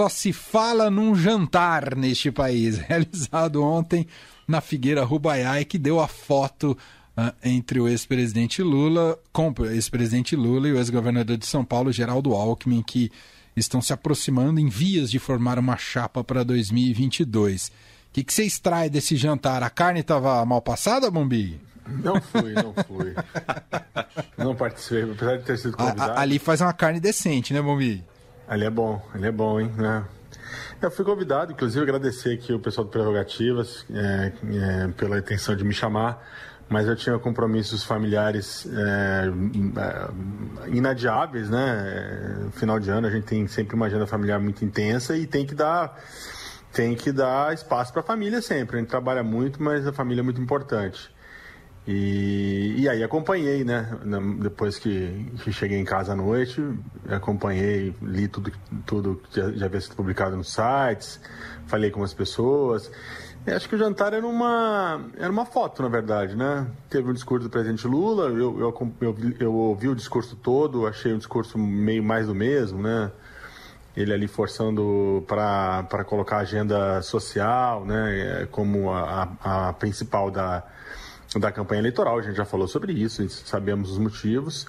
só se fala num jantar neste país, realizado ontem na Figueira Rubaiá, que deu a foto uh, entre o ex-presidente Lula, com o ex-presidente Lula e o ex-governador de São Paulo, Geraldo Alckmin, que estão se aproximando em vias de formar uma chapa para 2022. O que, que você extrai desse jantar? A carne estava mal passada, Bombi? Não fui, não fui. não participei, apesar de ter sido convidado. A, ali faz uma carne decente, né, Bombi? Ali é bom, ali é bom, hein? Né? Eu fui convidado, inclusive agradecer aqui o pessoal do Prerrogativas é, é, pela intenção de me chamar, mas eu tinha compromissos familiares é, é inadiáveis, né? Final de ano a gente tem sempre uma agenda familiar muito intensa e tem que dar tem que dar espaço para a família sempre. A gente trabalha muito, mas a família é muito importante. E, e aí acompanhei, né? Depois que, que cheguei em casa à noite, acompanhei, li tudo, tudo que já, já havia sido publicado nos sites, falei com as pessoas. Acho que o jantar era uma, era uma foto, na verdade, né? Teve um discurso do presidente Lula, eu, eu, eu, eu ouvi o discurso todo, achei um discurso meio mais do mesmo, né? Ele ali forçando para colocar a agenda social, né? Como a, a, a principal da da campanha eleitoral, a gente já falou sobre isso, sabemos os motivos.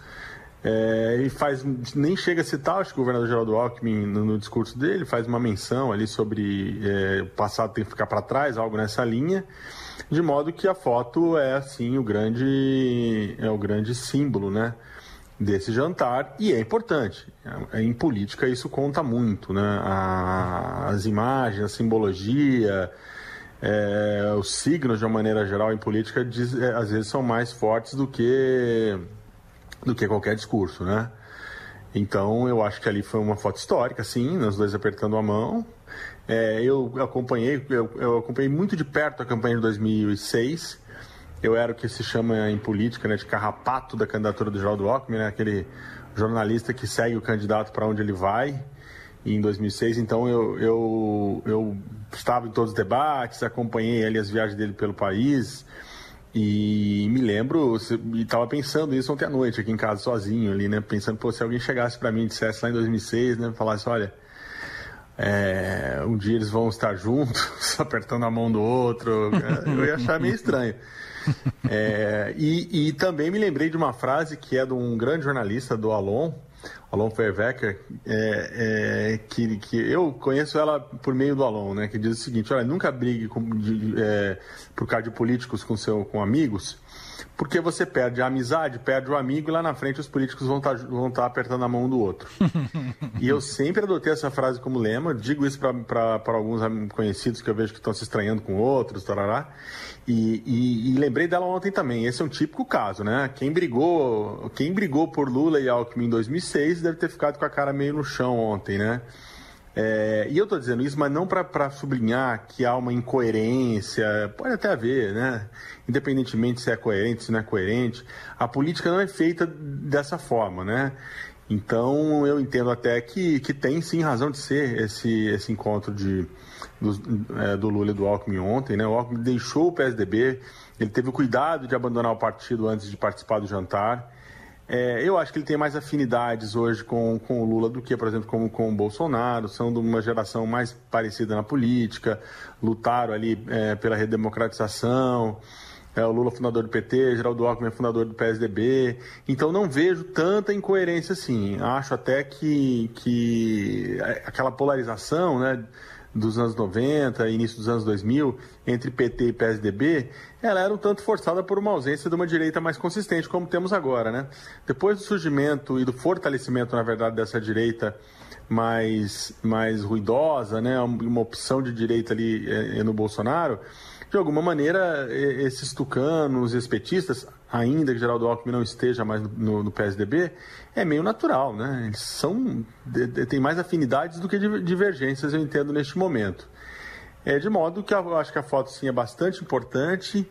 É, e faz, nem chega a citar, acho que o governador Geraldo Alckmin, no, no discurso dele, faz uma menção ali sobre é, o passado tem que ficar para trás, algo nessa linha, de modo que a foto é, assim, o grande, é o grande símbolo, né? desse jantar e é importante. É, em política isso conta muito, né? A, as imagens, a simbologia, é, os signos, de uma maneira geral, em política, diz, é, às vezes são mais fortes do que, do que qualquer discurso, né? Então, eu acho que ali foi uma foto histórica, sim, nós dois apertando a mão. É, eu acompanhei, eu, eu, acompanhei muito de perto a campanha de 2006. Eu era o que se chama em política, né, de carrapato da candidatura do Geraldo Alckmin, né, aquele jornalista que segue o candidato para onde ele vai em 2006, então eu, eu, eu estava em todos os debates, acompanhei ali as viagens dele pelo país e me lembro, e estava pensando isso ontem à noite aqui em casa sozinho ali, né, pensando, pô, se alguém chegasse para mim e dissesse lá em 2006, né, falasse, olha, é, um dia eles vão estar juntos, apertando a mão do outro, eu ia achar meio estranho. É, e, e também me lembrei de uma frase que é de um grande jornalista, do Alon, Alon Fairwecker, é, é, que, que eu conheço ela por meio do Alon, né, que diz o seguinte, olha, nunca brigue com, de, é, por causa de políticos com, seu, com amigos, porque você perde a amizade, perde o amigo e lá na frente os políticos vão estar tá, vão tá apertando a mão do outro. e eu sempre adotei essa frase como lema, digo isso para alguns conhecidos que eu vejo que estão se estranhando com outros, tarará, e, e, e, lembrei dela ontem também. Esse é um típico caso, né? Quem brigou, quem brigou por Lula e Alckmin em 2006 deve ter ficado com a cara meio no chão ontem, né? É, e eu estou dizendo isso, mas não para sublinhar que há uma incoerência, pode até haver, né? Independentemente se é coerente, se não é coerente, a política não é feita dessa forma, né? Então eu entendo até que, que tem sim razão de ser esse, esse encontro de, do, é, do Lula e do Alckmin ontem, né? O Alckmin deixou o PSDB, ele teve o cuidado de abandonar o partido antes de participar do jantar. É, eu acho que ele tem mais afinidades hoje com, com o Lula do que, por exemplo, com, com o Bolsonaro. São de uma geração mais parecida na política, lutaram ali é, pela redemocratização. É, o Lula fundador do PT, Geraldo Alckmin é fundador do PSDB. Então não vejo tanta incoerência assim. Acho até que, que aquela polarização, né? Dos anos 90, início dos anos 2000, entre PT e PSDB, ela era um tanto forçada por uma ausência de uma direita mais consistente, como temos agora, né? Depois do surgimento e do fortalecimento, na verdade, dessa direita mais, mais ruidosa, né? Uma opção de direita ali é, no Bolsonaro, de alguma maneira, esses tucanos, esses petistas, ainda que Geraldo Alckmin não esteja mais no, no PSDB, é meio natural, né? Eles são têm mais afinidades do que divergências, eu entendo neste momento. É de modo que eu acho que a foto sim é bastante importante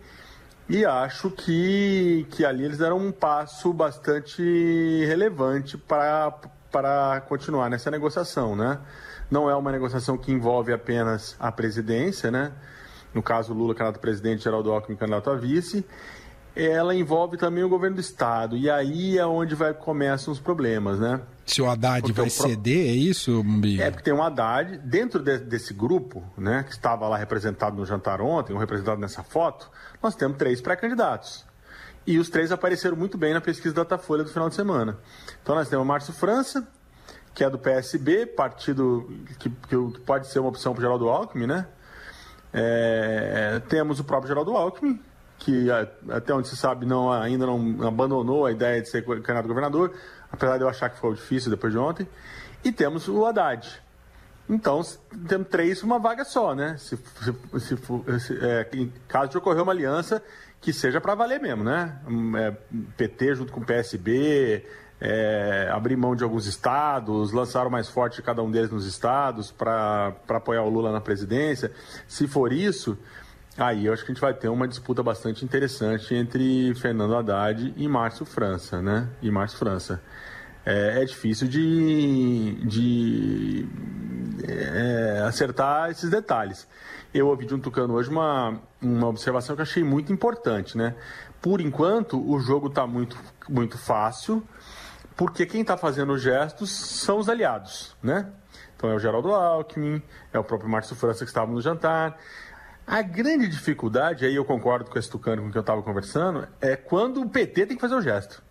e acho que, que ali eles deram um passo bastante relevante para continuar nessa negociação, né? Não é uma negociação que envolve apenas a presidência, né? No caso Lula candidato a presidente, Geraldo Alckmin candidato a vice, ela envolve também o governo do estado. E aí é onde vai, começam os problemas, né? Se o Haddad porque vai o ceder, é isso, Mumbi? É, porque tem um Haddad, dentro de, desse grupo, né, que estava lá representado no jantar ontem, um representado nessa foto, nós temos três pré-candidatos. E os três apareceram muito bem na pesquisa Datafolha do final de semana. Então nós temos o Márcio França, que é do PSB, partido que, que pode ser uma opção para o Geraldo Alckmin, né? É, temos o próprio Geraldo Alckmin, que até onde se sabe não, ainda não abandonou a ideia de ser candidato governador, apesar de eu achar que foi difícil depois de ontem. E temos o Haddad. Então, temos três uma vaga só, né? Se, se, se, é, em caso de ocorrer uma aliança que seja para valer mesmo, né? É, PT junto com PSB, é, abrir mão de alguns estados, lançaram mais forte cada um deles nos estados para apoiar o Lula na presidência. Se for isso, aí eu acho que a gente vai ter uma disputa bastante interessante entre Fernando Haddad e Márcio França, né? E Márcio França. É, é difícil de, de é, acertar esses detalhes. Eu ouvi de um tucano hoje uma, uma observação que achei muito importante, né? Por enquanto, o jogo está muito, muito fácil, porque quem está fazendo os gestos são os aliados, né? Então é o Geraldo Alckmin, é o próprio Márcio França que estava no jantar. A grande dificuldade, aí eu concordo com esse tucano com que eu estava conversando, é quando o PT tem que fazer o gesto.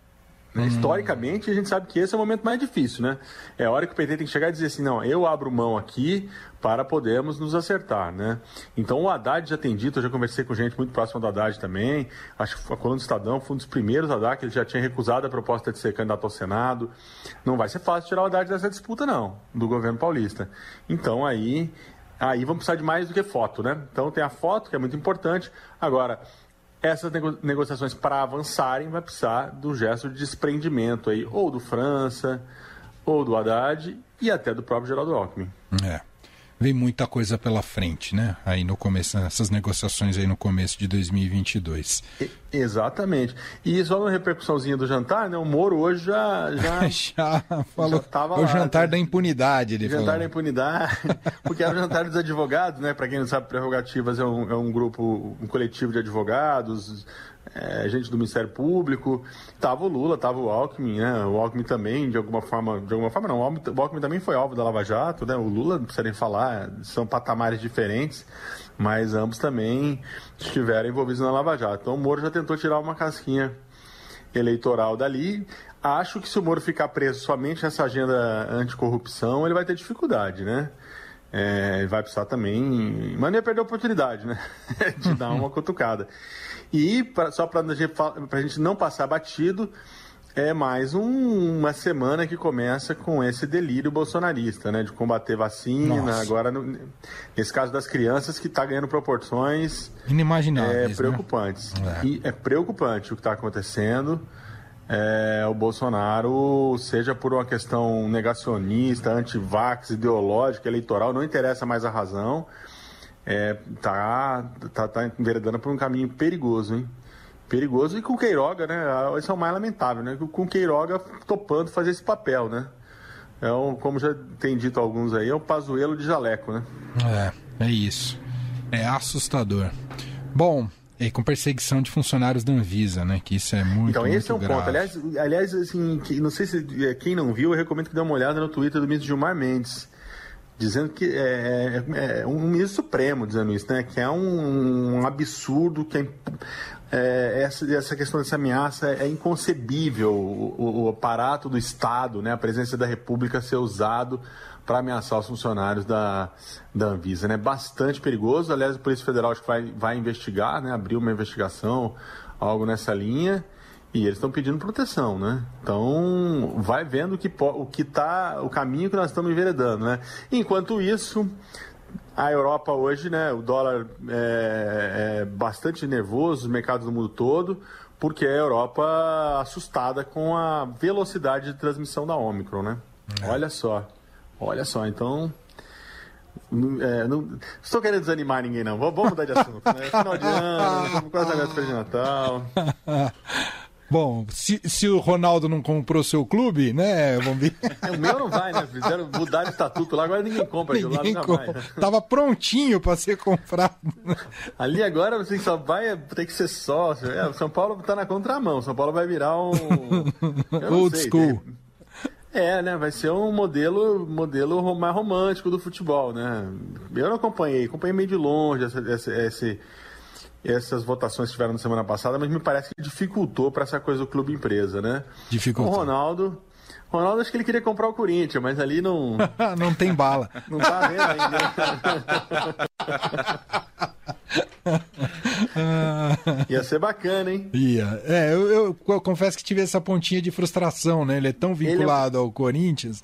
Hum. Historicamente, a gente sabe que esse é o momento mais difícil, né? É a hora que o PT tem que chegar e dizer assim, não, eu abro mão aqui para podermos nos acertar, né? Então o Haddad já tem dito, eu já conversei com gente muito próxima do Haddad também, acho que a coluna do Estadão foi um dos primeiros Haddad que ele já tinha recusado a proposta de ser candidato ao Senado. Não vai ser fácil tirar o Haddad dessa disputa, não, do governo paulista. Então aí, aí vamos precisar de mais do que foto, né? Então tem a foto, que é muito importante. Agora, essas nego negociações para avançarem vai precisar do gesto de desprendimento aí, ou do França, ou do Haddad e até do próprio Geraldo Alckmin. É vem muita coisa pela frente, né? Aí no começo, essas negociações aí no começo de 2022. E, exatamente. E só uma repercussãozinha do jantar, né? O Moro hoje já já, já falou. Já o lá, jantar né? da impunidade, ele jantar falou. da impunidade, porque é o jantar dos advogados, né? Para quem não sabe, prerrogativas é um, é um grupo, um coletivo de advogados é, gente do Ministério Público, tava o Lula, tava o Alckmin, né? O Alckmin também, de alguma forma, de alguma forma não, o Alckmin também foi alvo da Lava Jato, né? O Lula, não precisa nem falar, são patamares diferentes, mas ambos também estiveram envolvidos na Lava Jato. Então o Moro já tentou tirar uma casquinha eleitoral dali. Acho que se o Moro ficar preso somente nessa agenda anticorrupção, ele vai ter dificuldade, né? É, vai precisar também. Mas não ia perder a oportunidade, né? de dar uma cutucada. E, pra, só para a gente não passar batido, é mais um, uma semana que começa com esse delírio bolsonarista, né? De combater vacina, Nossa. agora, no, nesse caso das crianças, que está ganhando proporções inimagináveis. É, né? preocupantes. Né? É. E é preocupante o que está acontecendo. É, o Bolsonaro, seja por uma questão negacionista, anti-vax, ideológica, eleitoral, não interessa mais a razão é, tá, tá, tá enveredando por um caminho perigoso, hein? Perigoso e com Queiroga, né? Esse é o mais lamentável, né? Com Queiroga topando fazer esse papel, né? É um, como já tem dito alguns aí, é o pazuelo de jaleco, né? É, é isso. É assustador. Bom, e com perseguição de funcionários da Anvisa, né? Que isso é muito Então, esse muito é um grave. ponto. Aliás, aliás assim, não sei se é, quem não viu, eu recomendo que dê uma olhada no Twitter do ministro Gilmar Mendes dizendo que é, é, é, um ministro supremo dizendo isso, né? Que é um, um absurdo, que é, é, essa, essa questão dessa ameaça é inconcebível o, o, aparato do Estado, né? A presença da República ser usado para ameaçar os funcionários da, da Anvisa, né? Bastante perigoso. Aliás, a Polícia Federal acho que vai, vai investigar, né? Abrir uma investigação, algo nessa linha. E eles estão pedindo proteção, né? Então, vai vendo que, o que tá, o caminho que nós estamos enveredando, né? Enquanto isso, a Europa hoje, né? O dólar é, é bastante nervoso, os mercados do mundo todo, porque a Europa assustada com a velocidade de transmissão da Omicron, né? É. Olha só, olha só, então... É, não estou querendo desanimar ninguém, não. Vamos mudar de assunto. Né? Final de ano, quase a véspera de Natal. Bom, se, se o Ronaldo não comprou seu clube, né, Bombi? O meu não vai, né? Fizeram mudar o estatuto lá, agora ninguém compra aquilo Ninguém lá, compra. vai. Tava prontinho para ser comprado. Ali agora você só vai ter que ser sócio. É, São Paulo tá na contramão. São Paulo vai virar um. Old sei, school. tem- É, né? Vai ser um modelo, modelo mais romântico do futebol, né? Eu não acompanhei, acompanhei meio de longe essa, essa- esse- essas votações que tiveram na semana passada, mas me parece que dificultou para essa coisa do clube empresa, né? Dificultou. O Ronaldo. Ronaldo acho que ele queria comprar o Corinthians, mas ali não, não tem bala. não tá vendo ainda. Ia ser bacana, hein? Ia. É, eu, eu- eu confesso que tive essa pontinha de frustração, né? Ele é tão vinculado ao Corinthians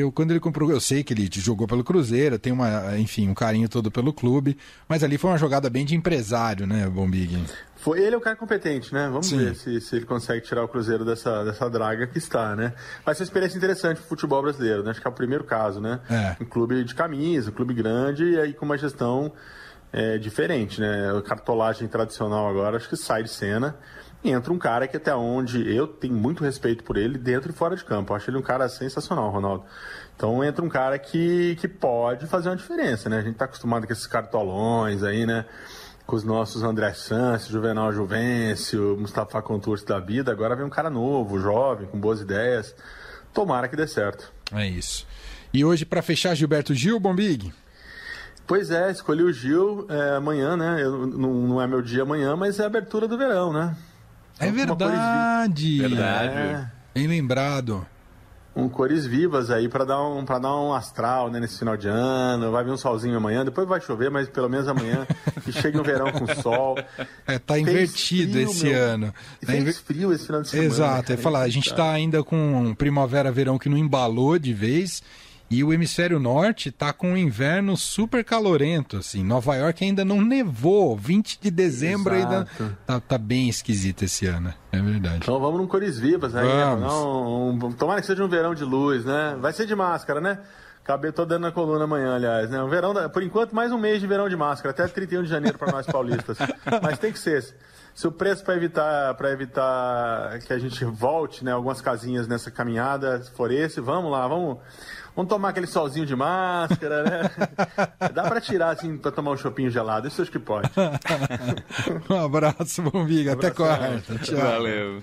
eu, quando ele comprou, eu sei que ele jogou pelo Cruzeiro, tem uma, enfim, um carinho todo pelo clube, mas ali foi uma jogada bem de empresário, né, Bombig? Foi, ele é um cara competente, né? Vamos Sim. ver se, se ele consegue tirar o Cruzeiro dessa, dessa draga que está, né? Vai ser uma experiência interessante pro futebol brasileiro, né? Acho que é o primeiro caso, né? É. Um clube de camisa, um clube grande e aí com uma gestão é, diferente, né? A cartolagem tradicional agora acho que sai de cena e entra um cara que até onde eu tenho muito respeito por ele, dentro e fora de campo. Eu acho ele um cara sensacional, Ronaldo. Então entra um cara que, que pode fazer uma diferença, né? A gente tá acostumado com esses cartolões aí, né? com os nossos André Santos, Juvenal Juvencio, Mustafa Contursi da vida. Agora vem um cara novo, jovem, com boas ideias. Tomara que dê certo. É isso. E hoje, para fechar, Gilberto Gil, Bombig? Pois é, escolhi o Gil é, amanhã, né? Eu- não, não é meu dia amanhã, mas é a abertura do verão, né? É Então, verdade. Verdade. É, Bem lembrado. um cores vivas aí para dar um para dar um astral, né, nesse final de ano. Vai vir um solzinho amanhã, depois vai chover, mas pelo menos amanhã que chegue um verão com sol. É, tá Fez invertido frio, esse meu. ano. E Tá fez inver- frio esse final de semana. Exato, é cara, falar, a gente está ainda com um primavera-verão que não embalou de vez e o hemisfério norte está com um inverno super calorento, assim. Nova York ainda não nevou, 20 de dezembro ainda Exato. tá, tá bem esquisito esse ano, é verdade. Então vamos num cores vivas aí. Vamos. Né? Não, um- tomara que seja um verão de luz, né? Vai ser de máscara, né? Acabei tô dando na coluna amanhã, aliás, né? Um verão, da- por enquanto, mais um mês de verão de máscara, até 31 de janeiro para nós paulistas. Mas tem que ser. Se o preço para evitar para evitar que a gente volte, né, algumas casinhas nessa caminhada for esse, vamos lá, vamos Vamos tomar aquele solzinho de máscara, né? Dá para tirar assim para tomar um chopinho gelado, isso acho que pode. um abraço, Bombiga, até quarta. Tchau. Valeu.